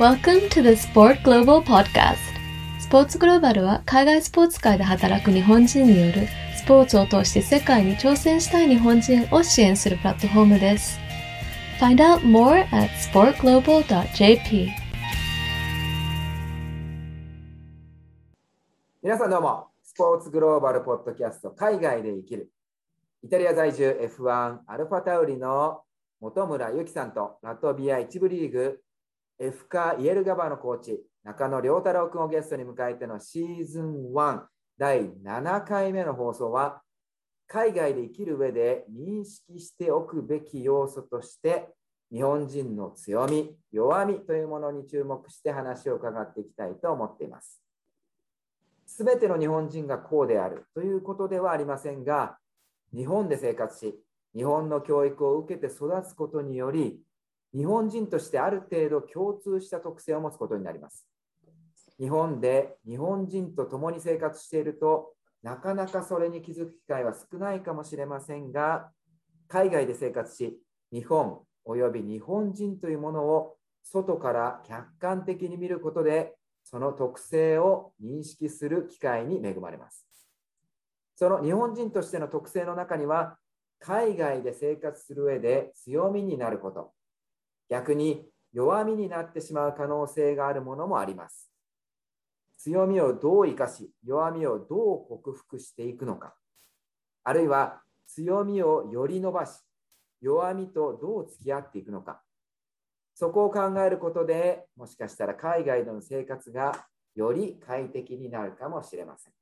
Welcome to the Sport Global Podcast. スポーツグローバルは海外スポーツ界で働く日本人によるスポーツを通して世界に挑戦したい日本人を支援するプラットフォームです。Find out more at sportglobal.jp. 皆さんどうも、スポーツグローバルポッドキャスト海外で生きる。イタリア在住 F1 アルファタウリの本村ゆきさんとラトビア一部リーグ F カイエルガバのコーチ中野良太郎君をゲストに迎えてのシーズン1第7回目の放送は海外で生きる上で認識しておくべき要素として日本人の強み、弱みというものに注目して話を伺っていきたいと思っています。すべての日本人がこうであるということではありませんが、日本で生活し、日本の教育を受けて育つことにより、日本人としてある程度共通した特性を持つことになります。日本で日本人と共に生活していると、なかなかそれに気づく機会は少ないかもしれませんが、海外で生活し、日本および日本人というものを外から客観的に見ることで、その特性を認識する機会に恵まれます。その日本人としての特性の中には、海外で生活する上で強みになること、逆に弱みになってしまう可能性があるものもあります。強みをどう生かし、弱みをどう克服していくのか、あるいは強みをより伸ばし、弱みとどう付き合っていくのか、そこを考えることでもしかしたら海外での生活がより快適になるかもしれません。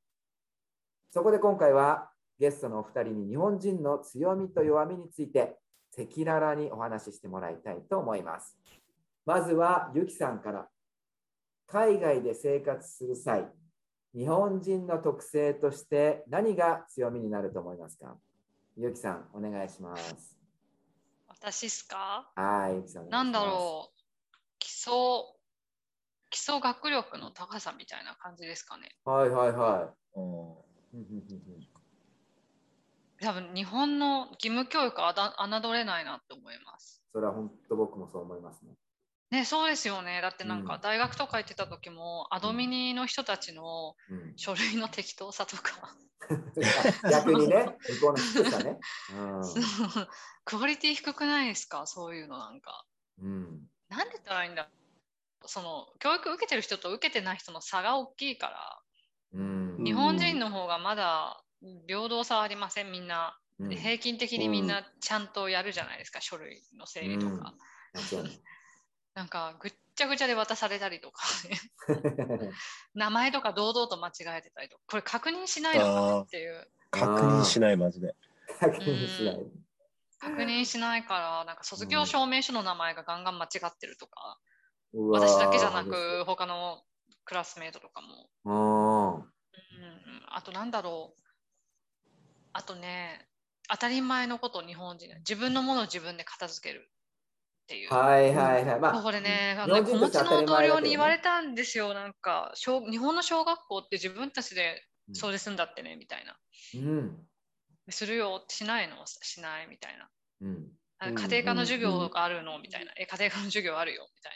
そこで今回はゲストのお二人に日本人の強みと弱みについて赤裸々にお話ししてもらいたいと思います。まずはゆきさんから海外で生活する際、日本人の特性として何が強みになると思いますか？ゆきさん、お願いします。私っすか？はい、ゆきさん。なんだろう基礎基礎学力の高さみたいな感じですかねう。はいはいはい。うんうんうんうん多分日本の義務教育はあだ侮れないなって思います。それは本当僕もそう思いますね。ねそうですよね。だってなんうん。か大学とか行ってた時も、アドミニの人たちのうん、書類の適当さとか。逆にね、向こうの低さね。クオリティ低くないですか？そういうのなんか。うん。うんなんで言ったらいいんだその教育受けてる人と受けてない人の差が大きいから。うん。日本人の方がまだ平等さはありません。みんな、うん。で平均的にみんなちゃんとやるじゃないですか、書類の整理とか、なんかぐっちゃぐちゃで渡されたりとか。名前とか堂々と間違えてたりとか。これ確認しないのかなっていう。確認しない、マジで。確認しない。確認しないからなんか卒業証明書の名前がガンガン間違ってるとか、うわー。私だけじゃなく他のクラスメートとかも、うんうん、あとなんだろうあとね当たり前のことを日本人自分のものを自分で片付けるっていう。はいはいはい。まあ、これね、あ日のね子持ちの同僚に言われたんですよ、なんか小、日本の小学校って自分たちで掃除するんだってね、みたいな。うん。するよ、しないの？しないみたいな。うん。あうん家庭科の授業があるの？みたいな。え、家庭科の授業あるよ？みたい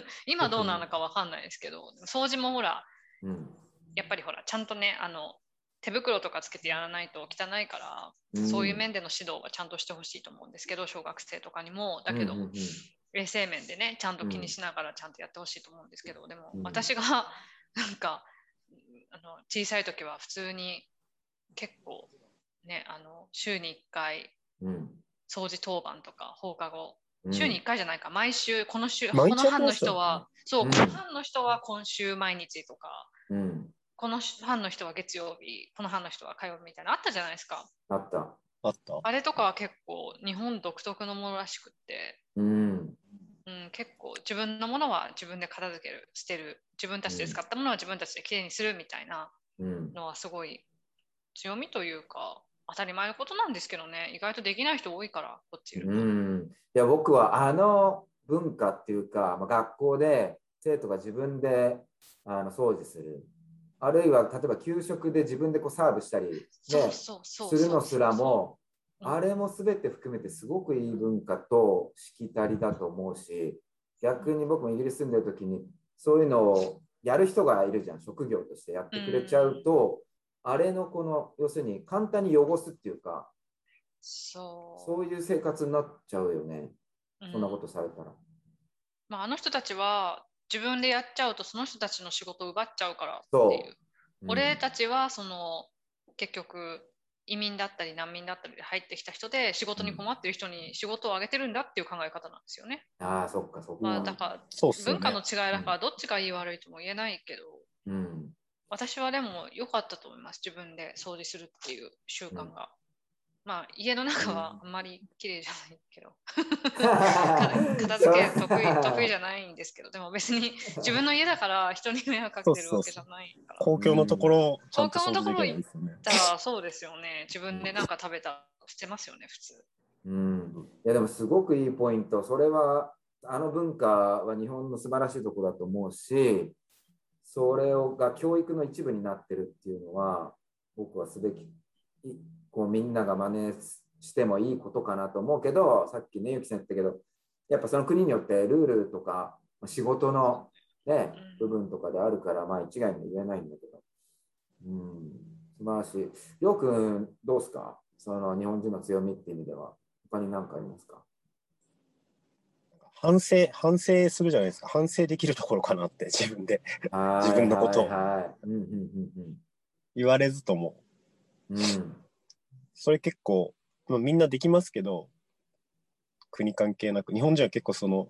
な。今どうなのかわかんないですけど、掃除もほら、うん。やっぱりほら、ちゃんとね、あの、手袋とかつけてやらないと汚いから、うん。そういう面での指導はちゃんとしてほしいと思うんですけど、小学生とかにも。だけど、うんうんうん。衛生面でねちゃんと気にしながらちゃんとやってほしいと思うんですけど、でもうん私がなんかあの小さい時は普通に結構ねあの週に1回うん。掃除当番とか放課後。うん。週に1回じゃないか。毎週この週この班の人はそう、うん。この班の人は今週毎日とか。うん。この班の人は月曜日この班の人は火曜日みたいなのあったじゃないですかあった。あった。あれとかは結構日本独特のものらしくってうん。うん、結構自分のものは自分で片付ける捨てる自分たちで使ったものは自分たちできれいにするみたいなうん。のはすごい強みというか当たり前のことなんですけどね意外とできない人多いからこっちいると、うん。いや、僕はあの文化っていうか、まあ、学校で生徒が自分であの掃除する。あるいは、例えば給食で自分でこうサーブしたり、ね、するのすらも、うんあれも全て含めてすごくいい文化としきたりだと思うし、逆に僕もイギリス住んでる時にそういうのをやる人がいるじゃん職業としてやってくれちゃうと、あれのこの要するに簡単に汚すっていうかそう。そういう生活になっちゃうよねうんそんなことされたら。まあ、あの人たちは自分でやっちゃうとその人たちの仕事を奪っちゃうからってそういう。俺たちはその結局移民だったり難民だったりで入ってきた人で仕事に困ってる人に仕事をあげてるんだっていう考え方なんですよね。うんああそっかそこまあ、だからね文化の。違いだからどっちがいい悪いとも言えないけど、うん私はでも良かったと思います。自分で掃除するっていう習慣が。まあ家の中はあんまり綺麗じゃないけど、片付け得意得意じゃないんですけど、でも別に自分の家だから人に迷惑かけてるわけじゃないから。公共のところ、ちゃんと公共のところ掃除できないですよね。だからそうですよね。自分でなんか食べたしてますよね、普通。うん、いやでもすごくいいポイント、それはあの文化は日本の素晴らしいところだと思うし、それをが教育の一部になってるっていうのは、僕はすべき、いこうみんなが真似してもいいことかなと思うけど、さっきね、ゆきさん言ったけど、やっぱその国によってルールとか仕事の、ね、部分とかであるから、まあ一概に言えないんだけど、うん、素晴らしい。りょうくん、どうですか？その日本人の強みっていう意味では。他に何かありますか？反省、反省するじゃないですか。反省できるところかなって自分で自分のことを言われずとも。うんそれ結構、まあ、みんなできますけど、国関係なく、日本人は結構その、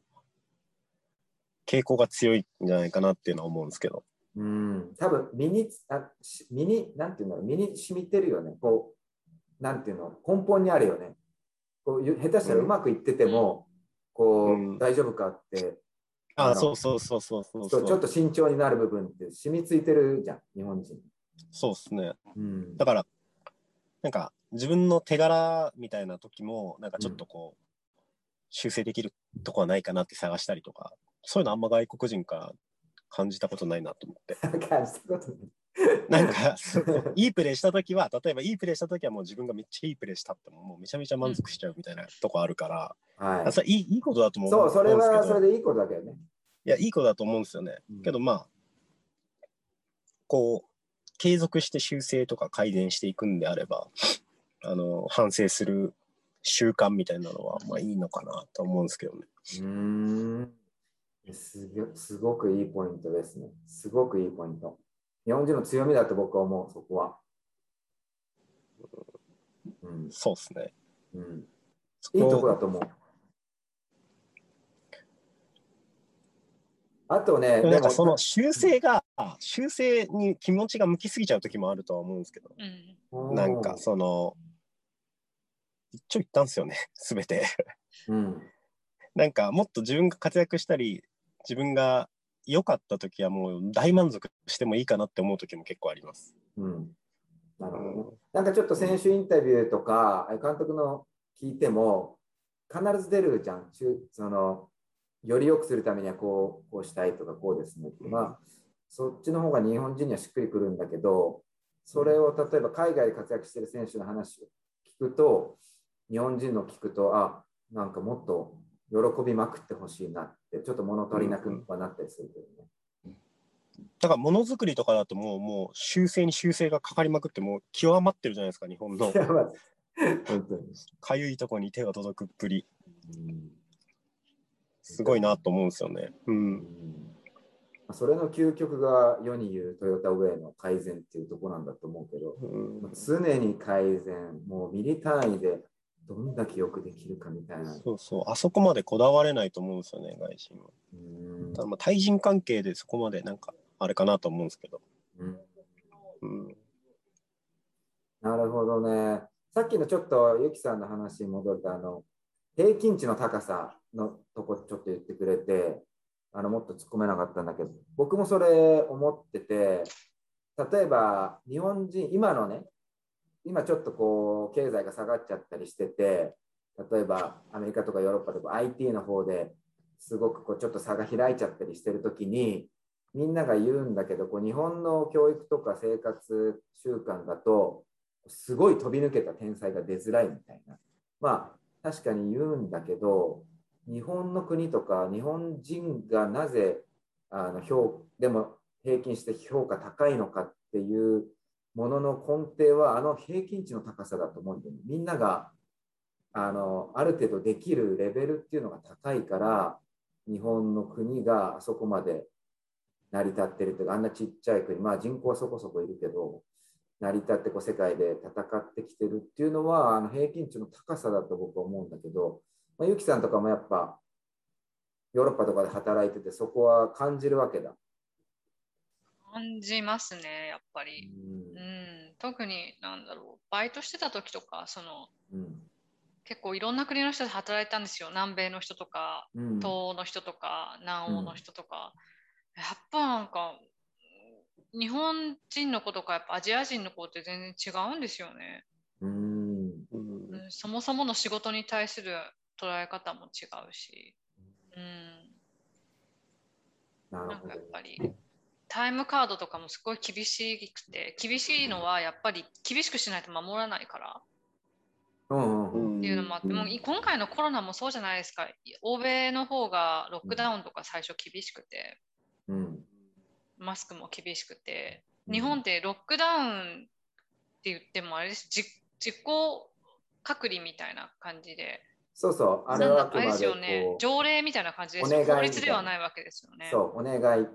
傾向が強いんじゃないかなっていうのは思うんですけど。うん、多分身にあし身に、なんていうんだろう、身に染みてるよね。こう、なんていうの、根本にあるよね。こうゆ下手したらうまくいってても、こう、うん大丈夫かってあのあそうそうそうそうそうそうちょっと慎重になる部分って染みついてるじゃん、日本人。そうですね。うんだから、なんか自分の手柄みたいな時も、なんかちょっとこう、修正できるとこはないかなって探したりとか、そういうのあんま外国人から感じたことないなと思って。感じたことない。なんか、そういいプレーした時は、例えばいいプレーした時はもう自分がめっちゃいいプレーしたっても、もうめちゃめちゃ満足しちゃうみたいなとこあるから、はいあ、それいいいいことだと思そう、そうんですけどはそれでいいことだけどね。いや、いいことだと思うんですよね。うんけどまあ、こう、継続して修正とか改善していくんであれば、あの、反省する習慣みたいなのは、まあいいのかなと思うんですけどね。うーんすごすごくいいポイントですね。すごくいいポイント。日本人の強みだと僕は思う、そこは。うんそうですね。うん、そいいとこだと思う。あとね、なんかその修正が、修正に気持ちが向きすぎちゃう時もあるとは思うんですけど、うん。なんかその、一長一短ですよね、すべて。うん、なんかもっと自分が活躍したり、自分が良かった時はもう大満足してもいいかなって思う時も結構あります。うん。なるほどねうんなんかちょっと選手インタビューとか、監督の聞いても、必ず出るじゃん。そのより良くするためにはこうこうしたいとかこうですねって。まあ、そっちの方が日本人にはしっくりくるんだけど、それを例えば海外で活躍してる選手の話を聞くと、日本人の聞くと、あ、なんかもっと喜びまくってほしいなって、ちょっと物足りなくはなったりするけどね。だからものづくりとかだともうもう修正に修正がかかりまくってもう極まってるじゃないですか日本の。かゆいとこに手が届くっぷりうんすごいなと思うんですよね。う。うんんそれの究極が世に言うトヨタウェイの改善っていうところなんだと思うけど、うん常に改善、もうミリ単位でどんだけよくできるかみたいな。そうそうあそこまでこだわれないと思うんですよね外人は。うんただまあ対人関係でそこまでなんかあれかなと思うんですけど。うんうん。なるほどね。さっきのちょっとゆきさんの話に戻ると、あの平均値の高さのとこちょっと言ってくれて、あのもっと突っ込めなかったんだけど、僕もそれ思ってて、例えば日本人、今のね、今ちょっとこう経済が下がっちゃったりしてて、例えばアメリカとかヨーロッパとか IT の方ですごくこうちょっと差が開いちゃったりしてるときに、みんなが言うんだけど、こう日本の教育とか生活習慣だと、すごい飛び抜けた天才が出づらいみたいな。まあ、確かに言うんだけど、日本の国とか日本人がなぜあの評でも平均して評価高いのかっていうものの根底はあの平均値の高さだと思うんで、ね、みんながあのある程度できるレベルっていうのが高いから日本の国があそこまで成り立ってるというかあんなちっちゃい国まあ人口はそこそこいるけど成り立ってこう世界で戦ってきてるっていうのはあの平均値の高さだと僕は思うんだけど、まあ、ゆきさんとかもやっぱヨーロッパとかで働いててそこは感じるわけだ。感じますねやっぱり、うん、うん、特になんだろうバイトしてた時とかその、うん、結構いろんな国の人で働いたんですよ。南米の人とか、うん、東欧の人とか南欧の人とか、やっぱなんか日本人の子とかやっぱアジア人の子って全然違うんですよね。うん、そもそもの仕事に対する捉え方も違うし、うん、なんかやっぱりタイムカードとかもすごい厳しくて厳しいのはやっぱり厳しくしないと守らないから。っていうのもあって、もう今回のコロナもそうじゃないですか、欧米の方がロックダウンとか最初厳しくて、うん、マスクも厳しくて、日本ってロックダウンって言ってもあれです。自己隔離みたいな感じで。そうそう、あれはあれですよね。条例みたいな感じです法律ではないわけですよね。そう、お願い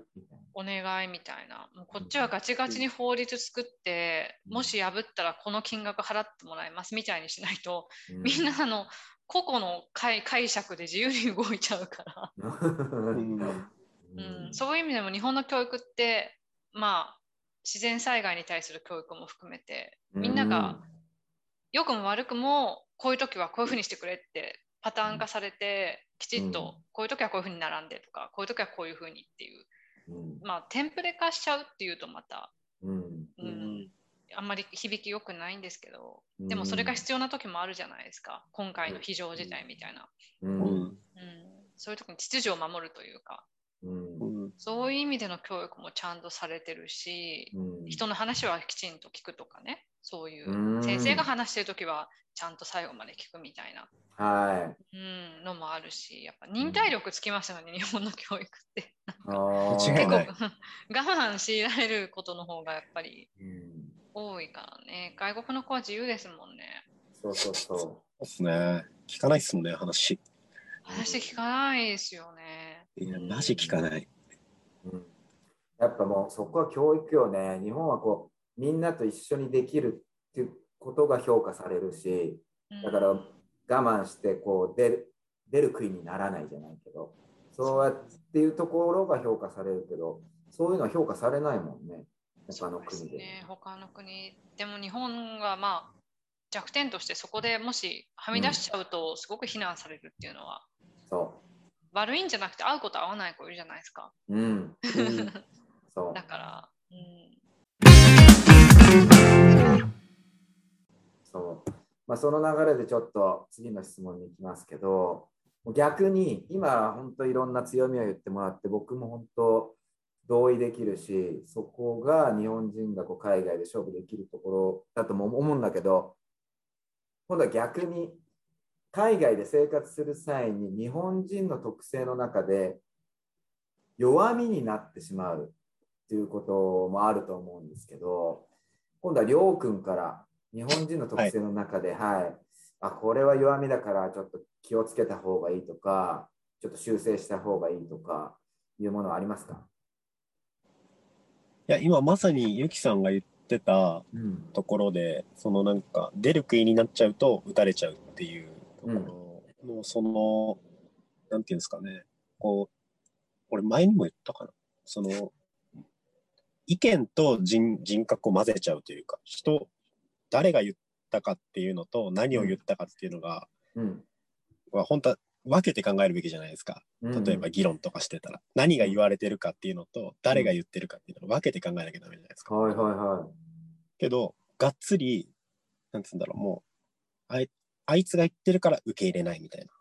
お願いみたいな。もうこっちはガチガチに法律作って、もし破ったらこの金額払ってもらいますみたいにしないと、うん、みんなあの個々の解解釈で自由に動いちゃうから。うん。うん、そういう意味でも日本の教育ってまあ自然災害に対する教育も含めてみんなが良くも悪くもこういう時はこういうふうにしてくれってパターン化されてきちっとこういう時はこういうふうに並んでとかこういう時はこういうふうにっていう、まあテンプレ化しちゃうっていうとまた、うん。あんまり響き良くないんですけどでもそれが必要な時もあるじゃないですか。今回の非常事態みたいな、うん。そういう時に秩序を守るというか。うん、そういう意味での教育もちゃんとされてるし、うん、人の話はきちんと聞くとかねそういう、先生が話してる時はちゃんと最後まで聞くみたいな、はい、うん、のもあるしやっぱ忍耐力つきましたよね、日本の教育って。結構 我慢強いられることの方がやっぱり多いからね外国の子は自由ですもんね。そうそうそう。そうですね。聞かないっすもんね話。話聞かないですよね。いや、マジ聞かない。うん、やっぱもうそこは教育よね。日本はこう、みんなと一緒にできるっていうことが評価されるし、だから我慢してこう出る出る杭にならないじゃないけど、そうやっていうところが評価されるけど、そういうのは評価されないもんね。他の国で。でね、他の国。でも日本がまあ弱点としてそこでもしはみ出しちゃうとすごく非難されるっていうのはそう悪いんじゃなくて会うこと会わない子いるじゃないですか。うん。うん、そう だから、うん。そう。まあ、その流れでちょっと次の質問に行きますけど、逆に今本当いろんな強みを言ってもらって僕も本当同意できるしそこが日本人がこう海外で勝負できるところだとも思うんだけど今度は逆に海外で生活する際に日本人の特性の中で弱みになってしまうっていうこともあると思うんですけど今度はりょうくんから日本人の特性の中で、はい、はい、あこれは弱みだからちょっと気をつけた方がいいとかちょっと修正した方がいいとかいうものはありますか？いや今まさにゆきさんが言ってたところで、うん、そのなんか出る杭になっちゃうと打たれちゃうっていうところの、その、なんていうんですかね、こう、俺前にも言ったかな。その、意見と人人格を混ぜちゃうというか、人、誰が言ったかっていうのと何を言ったかっていうのが、うん、は本当は分けて考えるべきじゃないですか。例えば議論とかしてたら、何が言われてるかっていうのと、誰が言ってるかっていうのを分けて考えなきゃダメじゃないですか。はいはいはい。けど、がっつり、なんつうんだろう、もう、あいあいつが言ってるから受け入れないみたいな。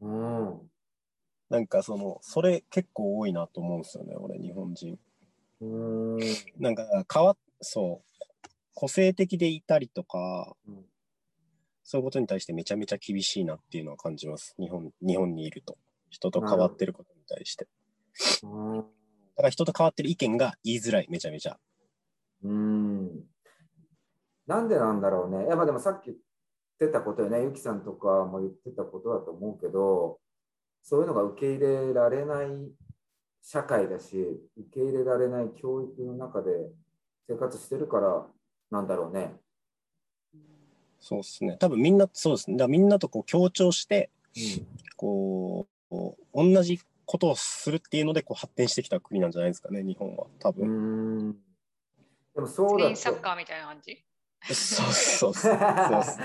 うん。なんかその、それ結構多いなと思うんですよね、俺、日本人。うん。なんか、変わっ、そう、個性的でいたりとか、うん、そういうことに対してめちゃめちゃ厳しいなっていうのは感じます。日本日本にいると。人と変わってることに対して。うんだから人と変わってる意見が言いづらい、めちゃめちゃ。うん。なんでなんだろうね。いや、まあでもさっき言ってたことよね。ゆきさんとかも言ってたことだと思うけど、そういうのが受け入れられない社会だし、受け入れられない教育の中で生活してるからなんだろうね。そうですね。多分みんな、そうですね。だみんなとこう協調して、うんこう、同じことをするっていうのでこう発展してきた国なんじゃないですかね、日本は。多う分。ん。でもそうだスペインサッカーみたいな感じ？そうそうそう。そうっす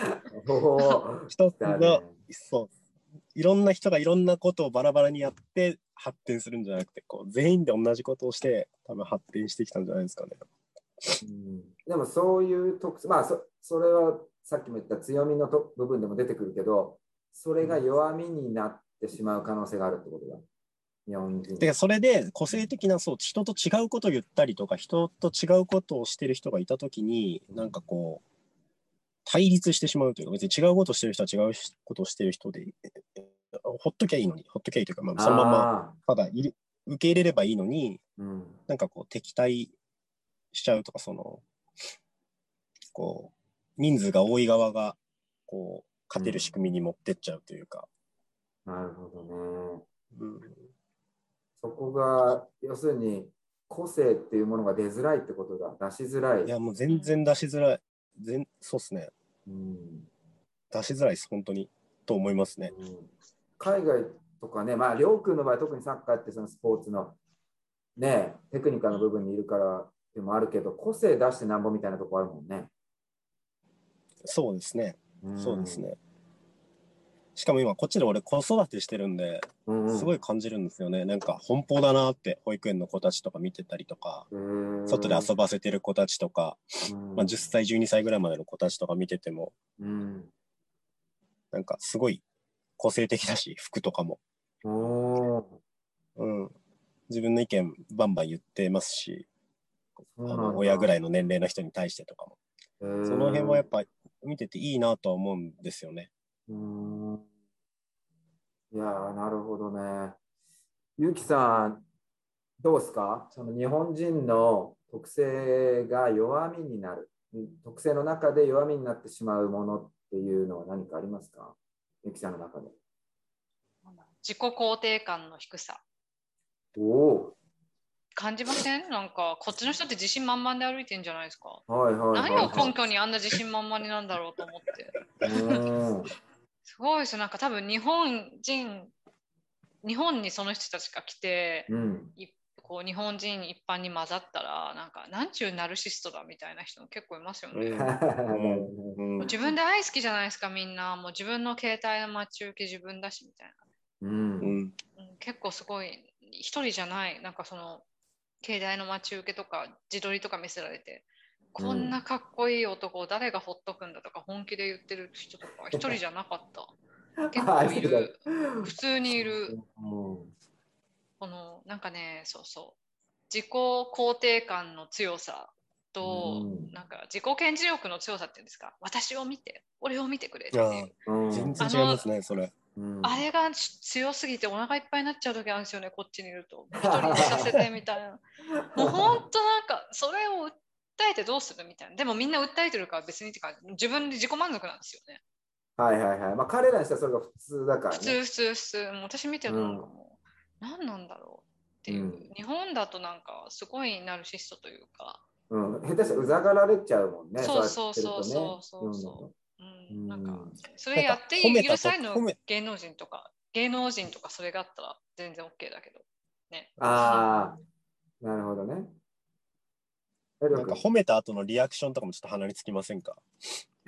おー一つだがね、そう。いろんな人がいろんなことをバラバラにやって発展するんじゃなくて、こう全員で同じことをして多分発展してきたんじゃないですかね。うん。でもそういう特性、まあそそれはさっきも言った強みのと部分でも出てくるけど、それが弱みになってしまう可能性があるってことだ。日本人。で、それで個性的な、そう、人と違うことを言ったりとか、人と違うことをしてる人がいたときに、なんかこう、対立してしまうというか、別に違うことをしてる人は違うことをしてる人で、ほっときゃいいのに、ほっときゃいいというか、まあ、そのまま、あただ受け入れればいいのに、ーうん。なんかこう、敵対しちゃうとか、その、こう、人数が多い側が、こう、勝てる仕組みに持ってっちゃうというか、なるほどね。うんそこが、要するに、個性っていうものが出づらいってことだ。出しづらい。いや、もう全然出しづらい。全そうっすね。うん出しづらいです、本当に。と思いますね。うん海外とかね、まあ、りょうくんの場合、特にサッカーってそのスポーツの、ね、テクニカルの部分にいるからでもあるけど、個性出してなんぼみたいなとこあるもんね。そうですね。んそうです。ね。しかも今、こっちで俺子育てしてるんで、すごい感じるんですよね。なんか、奔放だなって、保育園の子たちとか見てたりとか、外で遊ばせてる子たちとか、うんまあ、10歳、12歳ぐらいまでの子たちとか見てても、うんなんか、すごい個性的だし、服とかも。うん。自分の意見バンバン言ってますし、親ぐらいの年齢の人に対してとかも。その辺はやっぱ見てていいなとは思うんですよね。うーんいやー、なるほどね。ゆうきさん、どうですか？その日本人の特性が弱みになる。特性の中で弱みになってしまうものっていうのは何かありますか？ゆうきさんの中で。自己肯定感の低さ。おお感じません？なんか、こっちの人って自信満々で歩いてんじゃないですか？はいはいはい、何を根拠にあんな自信満々になんだろうと思って。すごいですよ。なんか多分日本人、日本にその人たちが来て、うん。いこう日本人一般に混ざったら、なんか、なんちゅうナルシストだみたいな人も結構いますよね。うん自分で愛好きじゃないですか、みんな。もう自分の携帯の待ち受け自分だしみたいな。うんうんうん結構すごい、一人じゃない、なんかその、携帯の待ち受けとか自撮りとか見せられて、こんなかっこいい男を誰がほっとくんだとか本気で言ってる人とか一人じゃなかった。結構いる。普通にいる。うんこのなんかね、そうそう。自己肯定感の強さと、うんなんか自己顕示欲の強さっていうんですか、私を見て、俺を見てくれって全然違いますね、それ。うんあれが強すぎてお腹いっぱいになっちゃう時あるんですよね、こっちにいると。一人にさせてみたいな。もう本当なんか、それを訴えてどうするみたいな。でもみんな訴えてるから別にって感じ。自分で自己満足なんですよね。はいはいはい。まあ彼らにしたらそれが普通だからね。普通、普通、普通。私見てるとなんかもう、何なんだろうっていう。うん日本だとなんか、すごいナルシストというか、うん、下手したらうざがられちゃうもんね。そうそうそうそうそうそう読うん、なんかうん、それやって許されるの芸能人とか、芸能人とかそれがあったら全然 OK だけど。ね。ああ、なるほどね。えりょうんか褒めた後のリアクションとかもちょっと鼻につきませんか？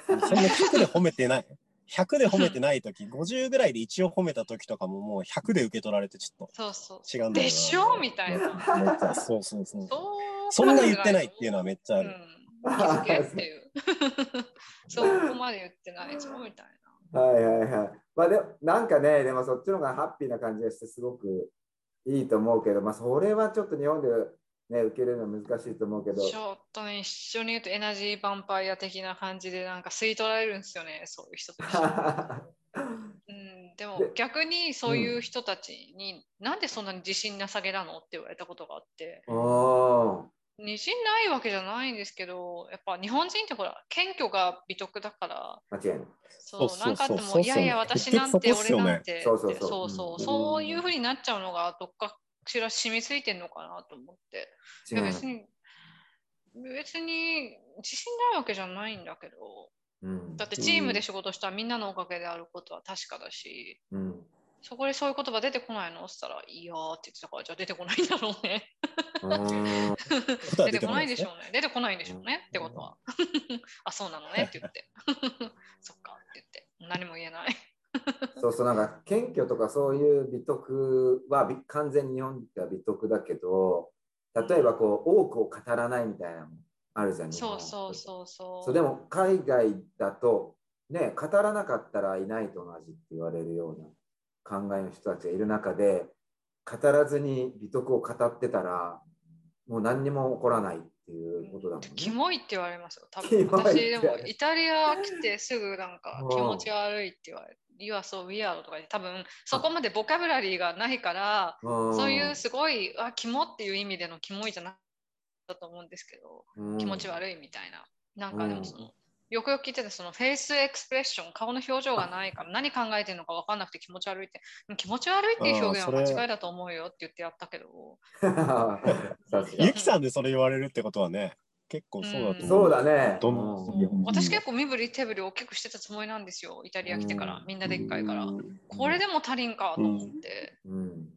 そんな100で褒めてない。100で褒めてない時50ぐらいで一応褒めた時とかももう100で受け取られてちょっそうそう。違うんだよなでしょ？みたいな。そうそうそうそんな言ってないっていうのはめっちゃある、うん、気づけっていう。そこまで言ってないぞみたいはいはいはい。まあでもなんかね、でもそっちの方がハッピーな感じがしてすごくいいと思うけど、まあそれはちょっと日本でね、受けるの難しいと思うけど。ちょっとね、一緒に言うとエナジーヴァンパイア的な感じでなんか吸い取られるんですよね、そういう人たち。うん、でもで逆にそういう人たちに、なんでそんなに自信なさげなのって言われたことがあって、おー自信ないわけじゃないんですけど、やっぱ日本人ってほら、謙虚が美徳だから、間違いない。そうそうそうなんかあっても、そうそういやいや、結私なんて、俺なんて。そうそうそう。そうそうう。ん。そういうふうになっちゃうのが、どっかしら染みついてんのかなと思って。別に、別に自信ないわけじゃないんだけど、うん。だってチームで仕事したらみんなのおかげであることは確かだし、うんそこでそういう言葉出てこないの？って言ったら、いいやーって言ってたから、じゃあ出てこないんだろうね。出てこないでしねょうね。出てこないんでしょうねってことは。あ、そうなのねって言って。そっかって言って。何も言えない。そうそう、なんか謙虚とかそういう美徳はび完全に日本では美徳だけど、例えばこう多くを語らないみたいなのもあるじゃん。日本そうそうそうそう。そうでも海外だと、ね、語らなかったらいないと同じって言われるような考えの人たちがいる中で、語らずに美徳を語ってたら、もう何にも起こらないっていうことだもんね。キモいって言われますよ。多分私でもイタリア来てすぐなんかうん気持ち悪いって言われて、You are so weird とかで多分そこまでボキャブラリーがないから、うんそういうすごい、あ、キモっていう意味でのキモいじゃなかったと思うんですけど、気持ち悪いみたいな。なんかでもその、よくよく聞いてて、そのフェイスエクスプレッション、顔の表情がないから何考えてるのか分かんなくて気持ち悪いって、うん気持ち悪いっていう表現は間違いだと思うよって言ってやったけど、ゆきさんでそれ言われるってことはね、結構そうだと思う。そうだね。うん私結構身振り手振り大きくしてたつもりなんですよ、イタリア来てからう、んみんなでっかいから。うんこれでも足りんかと思って、うん。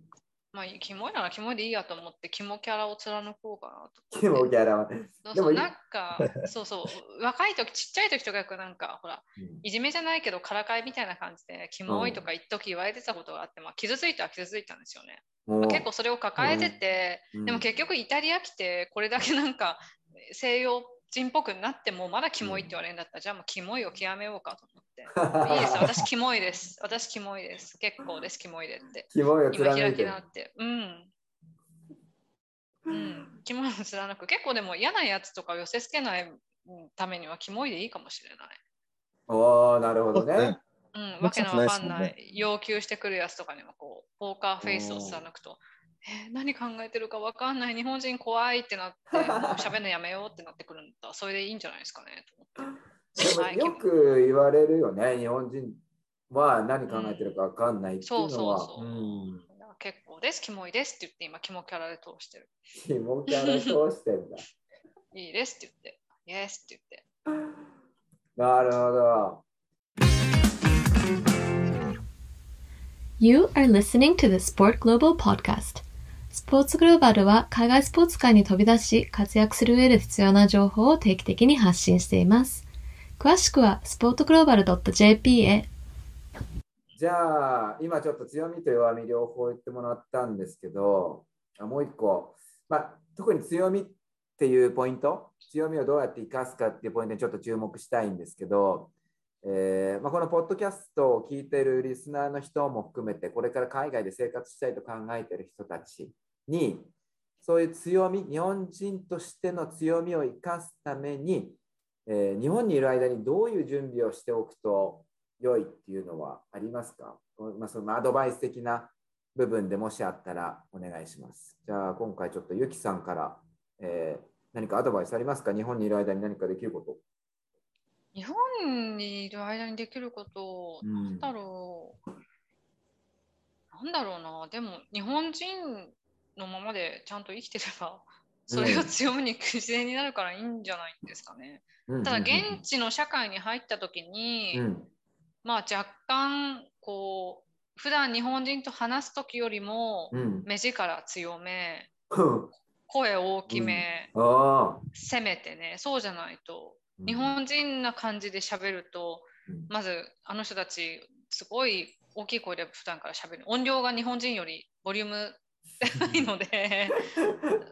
まあ、キモいならキモいでいいやと思って、キモキャラを貫こうかなとキ。モキャラは。でもいそうそうなんか、そうそう、若い時、ちっちゃい時とかなんか、ほら、いじめじゃないけど、からかいみたいな感じで、キモいとか一時言われてたことがあって、まあ、傷ついたは傷ついたんですよね。まあ、結構それを抱えてて、うんでも結局イタリア来て、これだけなんか西洋人っぽくなっても、まだキモいって言われるんだったら、じゃあもうキモいを極めようかと思って。いい ですよ、私キモいです。私キモいです。結構です、キモいでって。キモいを今開き貫いてる直って。うん。うん。キモいを貫く。結構でも嫌なやつとかを寄せつけないためにはキモいでいいかもしれない。おおなるほどね。うん、まあわけのわかんない、要求してくるやつとかにもこう、ポーカーフェイスを貫くと、えー何考えてるかわかんない、日本人怖いってなって、もう喋るのやめようってなってくるんだそれでいいんじゃないですかねと思って。よく言われるよね。日本人は何考えてるかわかんないっていうそうのは。結構です、キモいですって言って、今、キモキャラで通してる。キモキャラ通してんだ。いいですって言って、イエスって言って。なるほど。You are listening to the Sport Global Podcast. スポーツグローバルは海外スポーツ界に飛び出し活躍する上で必要な情報を定期的に発信しています。詳しくは sportglobal.jp へ。じゃあ、今ちょっと強みと弱み両方言ってもらったんですけど、もう一個、まあ、特に強みっていうポイント、強みをどうやって生かすかっていうポイントにちょっと注目したいんですけど、えーまあ、このポッドキャストを聞いているリスナーの人も含めて、これから海外で生活したいと考えている人たちに、そういう強み、日本人としての強みを生かすために、えー日本にいる間にどういう準備をしておくと良いっていうのはありますか、まあ、そのアドバイス的な部分でもしあったらお願いします。じゃあ今回ちょっとゆきさんから、えー何かアドバイスありますか？日本にいる間に何かできること。日本にいる間にできること、うんなんだろう。なんだろうな。でも、日本人のままでちゃんと生きてれば、それが強みに自然になるからいいんじゃないんですかね。ただ、現地の社会に入った時に、うん。まあ若干、こう、普段日本人と話す時よりも、うん。目力強め、うん。声大きめ、あ攻めてね、そうじゃないと、ー日本人な感じで喋ると、うん。まずあの人たちすごい大きい声で普段から喋る。音量が日本人よりボリュームないので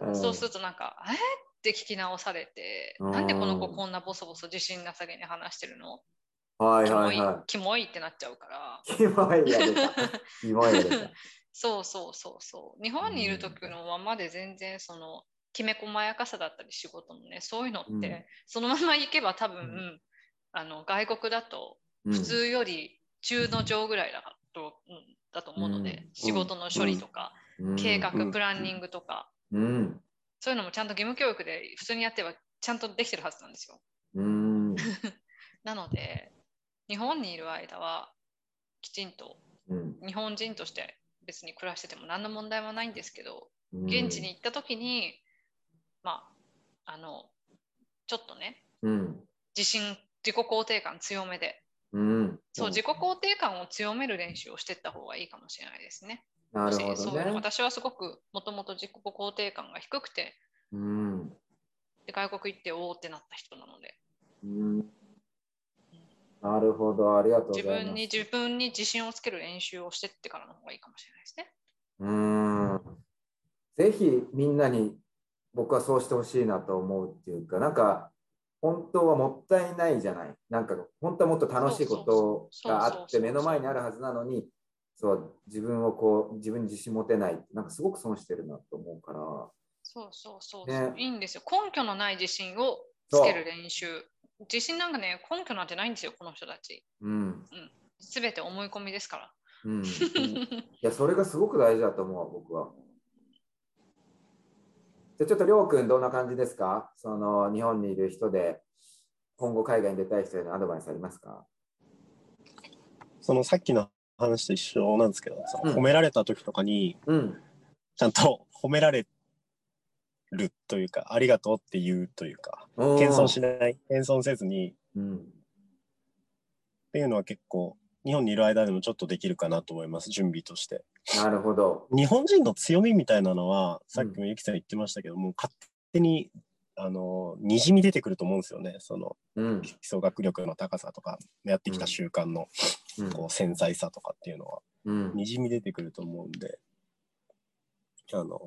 うん。そうするとなんか「えっ?」て聞き直されて「うん。なんでこの子こんなボソボソ自信なさげに話してるの？はいキモはい。いはキモい」ってなっちゃうから。い。キモいが出た。キモいが出た。そうそうそうそう。日本にいる時のままで全然そのきめ細やかさだったり仕事のねそういうのって、うん。そのままいけば多分、うん。あの外国だとうん。普通より中の上ぐらいだと,、うん、だと思うので、うん。仕事の処理とか、うん計画、うんプランニングとか、うん。そういうのもちゃんと義務教育で普通にやってはちゃんとできてるはずなんですよ。うん。なので日本にいる間はきちんとうん。日本人として別に暮らしてても何の問題もないんですけどうん現地に。行った時に、まああのちょっとねうん。自信自己肯定感強めでうん。そう自己肯定感を強める練習をしていった方がいいかもしれないですね。なるほどね。私はすごくもともと自己肯定感が低くてうん。で外国行っておおってなった人なのでうん。なるほど。ありがとうござい自ます。分に自分に自信をつける練習をしてってからの方がいいかもしれないですね。うん。ぜひみんなに僕はそうしてほしいなと思うっていうか、なんか本当はもったいないじゃない。なんか本当はもっと楽しいことがあって目の前にあるはずなのに、そう自分をこう自分に自信持てない。なんかすごく損してるなと思うから。そうそうそうねいいんですよ。根拠のない自信をつける練習。自信なんかね、根拠なんてないんですよ、この人たち。うん。すべて思い込みですから。うん。いや、それがすごく大事だと思う、僕は。じゃあちょっとりょうくんどんな感じですか？その日本にいる人で今後海外に出たい人へのアドバイスありますか？そのさっきの話と一緒なんですけど、褒められた時とかに、うん。ちゃんと 褒められるというか、ありがとうって言うというか、謙遜しない、謙遜せずにっうん。ていうのは結構、日本にいる間でもちょっとできるかなと思います、準備として。なるほど。日本人の強みみたいなのは、さっきもゆきさん言ってましたけども、勝手に、あの、にじみ出てくると思うんですよね。その、うん。基礎学力の高さとか、やってきた習慣の、うんこう、繊細さとかっていうのは、うんにじみ出てくると思うんで、あの、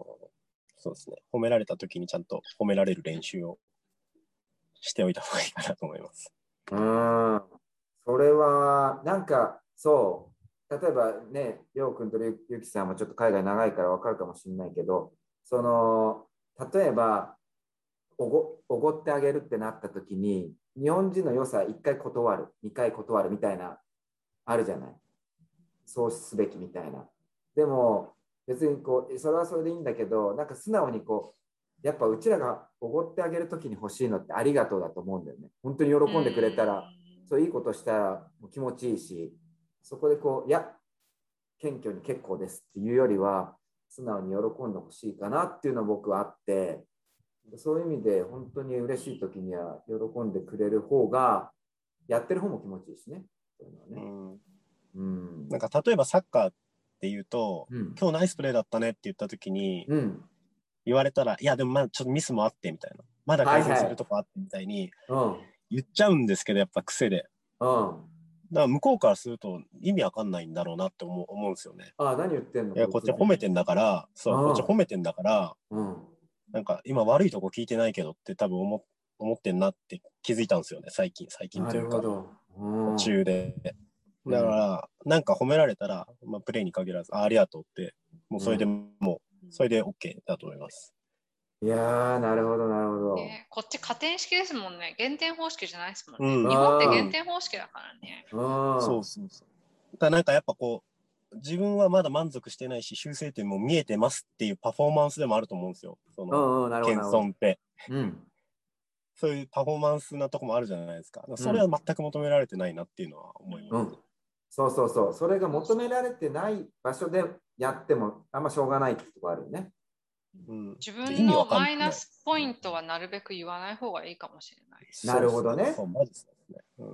そうですね。褒められた時にちゃんと褒められる練習をしておいた方がいいかなと思います。うん。それは、なんか、そう。例えばね、りょうくんとゆゆきさんもちょっと海外長いからわかるかもしれないけど、その、例えば、おごおごってあげるってなった時に、日本人の良さ1回断る、2回断るみたいな、あるじゃない。そうすべきみたいな。でも、別にこう、それはそれでいいんだけど、なんか素直にこう、やっぱうちらがおごってあげる時に欲しいのってありがとうだと思うんだよね。本当に喜んでくれたら、そういいことしたら気持ちいいし、そこでこう、いや、謙虚に結構ですっていうよりは、素直に喜んでほしいかなっていうのは僕はあって、そういう意味で本当に嬉しい時には喜んでくれる方が、やってる方も気持ちいいしね。そういうのはね。うん、うん。なんか例えばサッカーっていうと、うん。今日ナイスプレーだったねって言った時にうん。言われたら、いやでもまだちょっとミスもあってみたいな。まだ改善するとこあってみたいにうん。言っちゃうんですけど、やっぱ癖で。うん。だから向こうからすると意味わかんないんだろうなって思う思うんですよね。ああ、何言ってんの？いや、こっち褒めてんだから、そう、うんこっち褒めてんだから、うん。なんか今悪いとこ聞いてないけどって多分思思ってんなって気づいたんですよね、最近、最近なというか、るほど。うん途中で。うんだから、なんか褒められたら、まあ、プレイに限らず、あありがとうって、もうそれでもう、それで OK だと思います。いやー、なるほど、なるほど。ねこっち加点式ですもんね。減点方式じゃないですもんね。うん日本って減点方式だからね。うん。そうそうそう。だからなんかやっぱこう、自分はまだ満足してないし、修正点も見えてますっていうパフォーマンスでもあると思うんですよ。その。謙遜って。うん。そういうパフォーマンスなとこもあるじゃないですか。それは全く求められてないなっていうのは思います。うん。そうそうそう。それが求められてない場所でやってもあんましょうがないってとこあるよね。うん自意分のマイナスポイントはなるべく言わない方がいいかもしれない。なるほどね。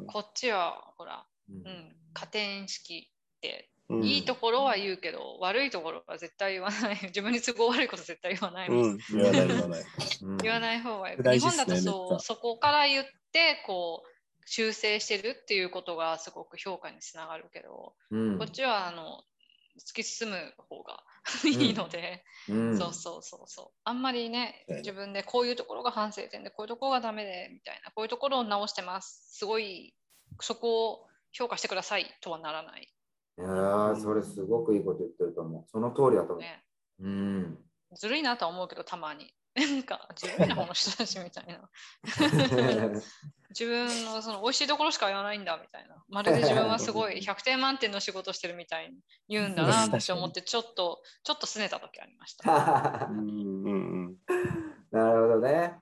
こっちはほら、ううんん、加点式ってうん。いいところは言うけど、悪いところは絶対言わない。自分に都合悪いこと絶対言わない言わない言わない。うん。言わない方がいい。大日本だとそうゃ。そこから言ってこう修正してるっていうことがすごく評価につながるけど、うん。こっちはあの突き進む方がいいので、うん。そうそうそうそう。あんまりねね。自分でこういうところが反省点でこういうところがダメでみたいなこういうところを直してます。すごいそこを評価してくださいとはならないいやーそれすごくいいこと言ってると思う。その通りだと思う。ねうん。ずるいなとは思うけどたまに なんか自分の方の人たちみたいな。自分のその美味しいところしか言わないんだみたいな。まるで自分はすごい100点満点の仕事してるみたいに言うんだなって思って、ちょっと、ちょっと拗ねた時ありました。うんうんうん。なるほどね。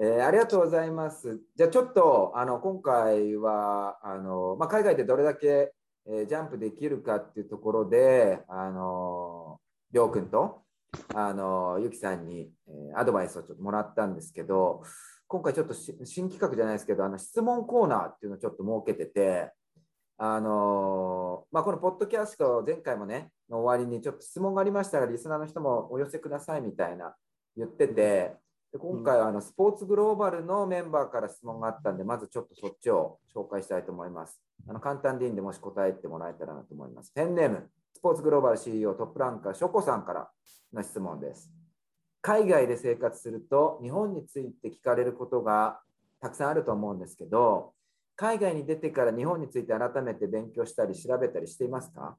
えーありがとうございます。じゃあちょっとあの今回はあの、まあ、海外でどれだけ、えージャンプできるかっていうところで、あのりょうくんとあのゆきさんに、えーアドバイスをちょっともらったんですけど、今回ちょっと新企画じゃないですけど、あの質問コーナーっていうのをちょっと設けてて、あのまあ、このポッドキャスト、前回もね、の終わりにちょっと質問がありましたら、リスナーの人もお寄せくださいみたいな言ってて、で今回はあのスポーツグローバルのメンバーから質問があったんで、まずちょっとそっちを紹介したいと思います。あの簡単でいいんで、もし答えてもらえたらなと思います。ペンネーム、スポーツグローバル CEO トップランカー、ショコさんからの質問です。海外で生活すると、日本について聞かれることがたくさんあると思うんですけど、海外に出てから日本について改めて勉強したり調べたりしていますか？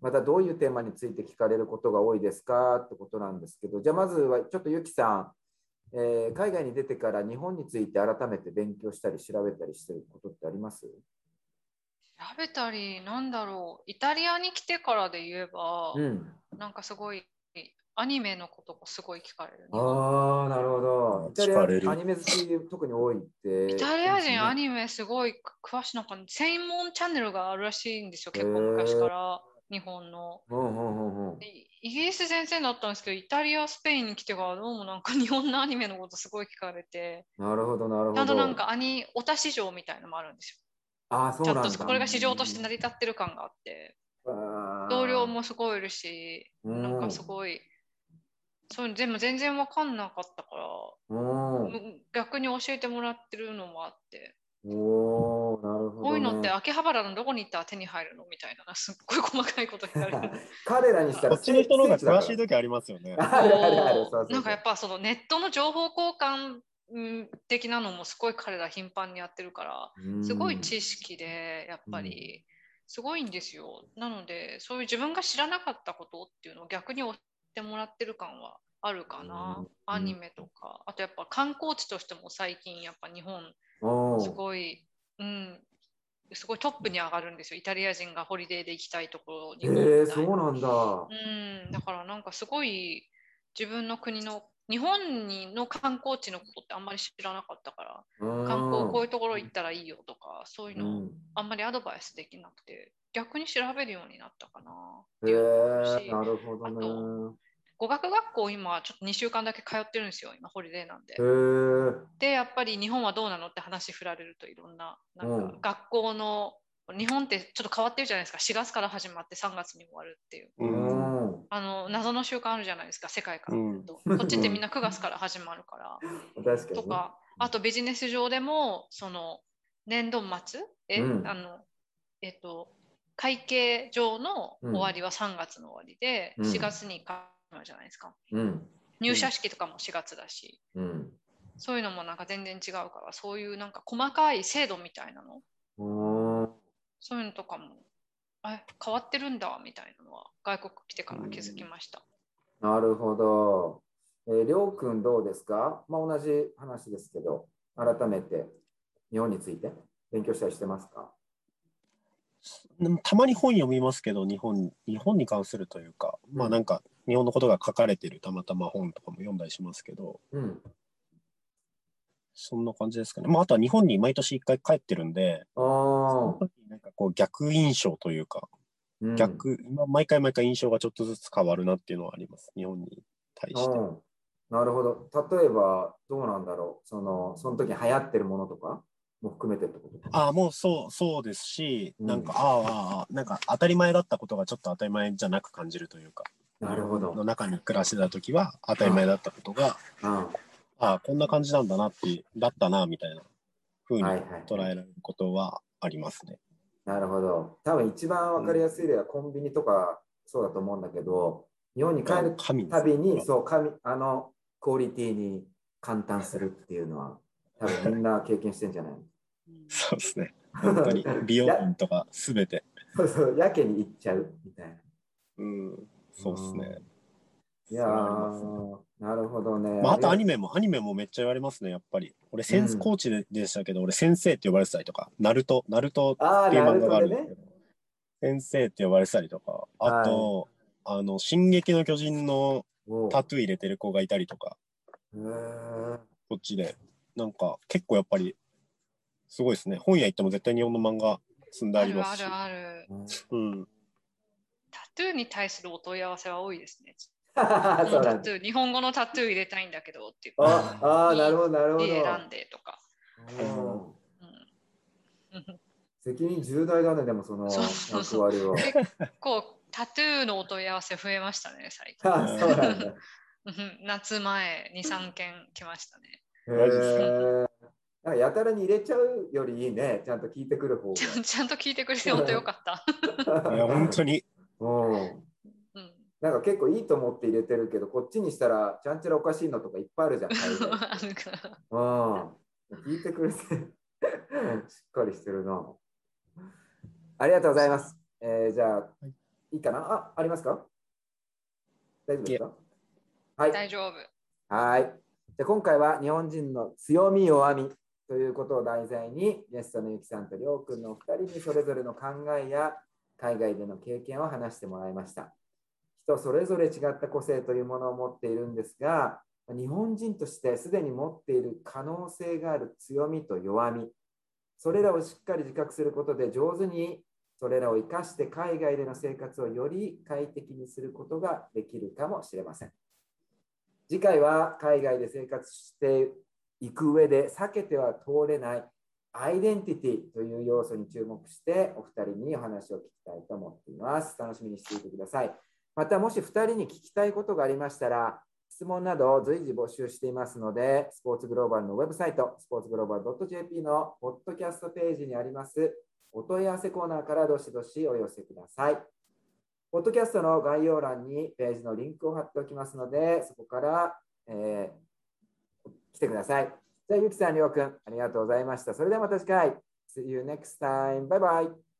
またどういうテーマについて聞かれることが多いですか？ってことなんですけど、じゃあまずはちょっとゆきさん、えー海外に出てから日本について改めて勉強したり調べたりしてることってあります？調べたり、なんだろう、イタリアに来てからで言えば、うん。なんかすごい、アニメのことがすごい聞かれる。ああ、なるほど。イタリ聞かれるアアニメ好き特に多いって。イタリア人アメニメすごい詳しいのかな専門チャンネルがあるらしいんですよ、結構昔から日本の。うんうんうんイギリス先生だったんですけど、イタリア、スペインに来てからどうもなんか日本のアニメのことすごい聞かれて、なるほど、なるほど。ちゃんとなんかアニオタ市場みたいのもあるんですああ、そよ。うなんだ。ちゃんとこれが市場として成り立ってる感があって、同僚もすごいいるし、うんなんかすごい、そういうの全部全然わかんなかったから、うん。む逆に教えてもらってるのもあって、おおなるほど、ね。こういうのって秋葉原のどこに行ったら手に入るの？みたいな、すっごい細かいこと聞かれる。彼らにしたらこっちの人の方が詳しい時ありますよね。なんかやっぱそのネットの情報交換うん的なのもすごい彼ら頻繁にやってるから、うんすごい知識でやっぱりすごいんですよ。なのでそういう自分が知らなかったことっていうのを逆に教えてもらってる感はあるかな。うんアニメとか、あとやっぱ観光地としても最近やっぱ日本すごい、うん、すごいトップに上がるんですよ。イタリア人がホリデーで行きたいところに。えー、そうなんだ。うん、だからなんかすごい自分の国の日本にの観光地のことってあんまり知らなかったから観光こういうところ行ったらいいよとかそういうのをあんまりアドバイスできなくて逆に調べるようになったかなっていうのもあるしー、なるほどあね。語学学校今ちょっと2週間だけ通ってるんですよ。今ホリデーなんで。でやっぱり日本はどうなのって話振られるといろんななんうん。か学校の日本ってちょっと変わってるじゃないですか。4月から始まって3月に終わるっていう。ううん。ん。あの謎の習慣あるじゃないですか、世界から見ると。うん。こっちってみんな9月から始まるから。とか、あとビジネス上でも、その年度末、え、うん。あの、えっと、会計上の終わりは3月の終わりで、うん。4月にじゃないですか。うん。入社式とかも4月だし、うん。そういうのもなんか全然違うから、そういうなんか細かい制度みたいなの、うん。そういうのとかも、あ変わってるんだみたいなのは外国来てから気づきました。なるほど。えー、りょうくんどうですか？まあ同じ話ですけど、改めて日本について勉強したりしてますか？たまに本読みますけど、日本日本に関するというか、まあなんか日本のことが書かれてるたまたま本とかも読んだりしますけど、うん。そんな感じですかね。まああとは日本に毎年一回帰ってるんで、あそのあ。時になんかこう逆印象というか、うん逆、今毎回毎回印象がちょっとずつ変わるなっていうのはあります。日本に対して。うんなるほど。例えば、どうなんだろう。その、その時流行ってるものとかも含めてってことああ、もうそう、そうですし、うんなんか、ああああ、なんか当たり前だったことがちょっと当たり前じゃなく感じるというか、なるほど。の中に暮らしてた時は当たり前だったことが、うん。ああ、こんな感じなんだなって、だったな、みたいな風にはいはい。捉えられることはありますね。なるほど。多分一番わかりやすい例はコンビニとかそうだと思うんだけど、日本に帰るたびに、そう、神、あの、クオリティに感嘆するっていうのは、多分みんな経験してんじゃない？そうですね。本当に美容院とかすべて。そうそう、やけに行っちゃうみたいな。うん。そうですね。いやー、なるほどね。まあ、あとアニメ。メも、アニメもめっちゃ言われますね、やっぱり。俺、センスコーチででしたけど、俺、先生って呼ばれてたりとか、ナルト、ナルトああ、っていうなる漫画があるんですけ。ど、先生って呼ばれてたりとか、あと、あの、進撃の巨人のタトゥー入れてる子がいたりとか、こっちで、なんか、結構やっぱり、すごいですね。本屋行っても絶対日本の漫画積んでああるありますし。るある。うん。タトゥーに対するお問い合わせは多いですね。そうタなんだトゥー日本語のタトゥー入れたいんだけどっていう。ああー、なるほど、なるほど。選んでとか。責任重大だね、でもその役割は。こうタトゥーのお問い合わせ増えましたね、最近。あそうなんだ。うん夏前2、3件来ましたね。へなんかやたらに入れちゃうよりいいね、ちゃんと聞いてくる方ちゃんちゃんと聞いてくれて本当よかった。が。いや、本当に。うん。うんなんか結構いいと思って入れてるけど、こっちにしたらちゃんちゃらおかしいのとかいっぱいあるじゃん。あるからうん。聞いてくれてしっかりしてるな。ありがとうございます。えーじゃあ、い、いかな？あ、ありますか？大丈夫ですか？はい。大丈夫。はい。じゃあ今回は日本人の強み弱みということを題材にゲストのゆきさんとりょうくんのお二人にそれぞれの考えや海外での経験を話してもらいました。人それぞれ違った個性というものを持っているんですが、日本人としてすでに持っている可能性がある強みと弱み、それらをしっかり自覚することで上手にそれらを生かして海外での生活をより快適にすることができるかもしれません。次回は海外で生活していく上で避けては通れないアイデンティティという要素に注目してお二人にお話を聞きたいと思っています。楽しみにしていてください。またもし二人に聞きたいことがありましたら質問など随時募集していますのでスポーツグローバルのウェブサイトスポーツグローバル .jp のポッドキャストページにありますお問い合わせコーナーからどしどしお寄せください。ポッドキャストの概要欄にページのリンクを貼っておきますので、そこから、えー来てください。じゃあ、ゆきさん、りょうくん、ありがとうございました。それではまた次回。See you next time. Bye bye.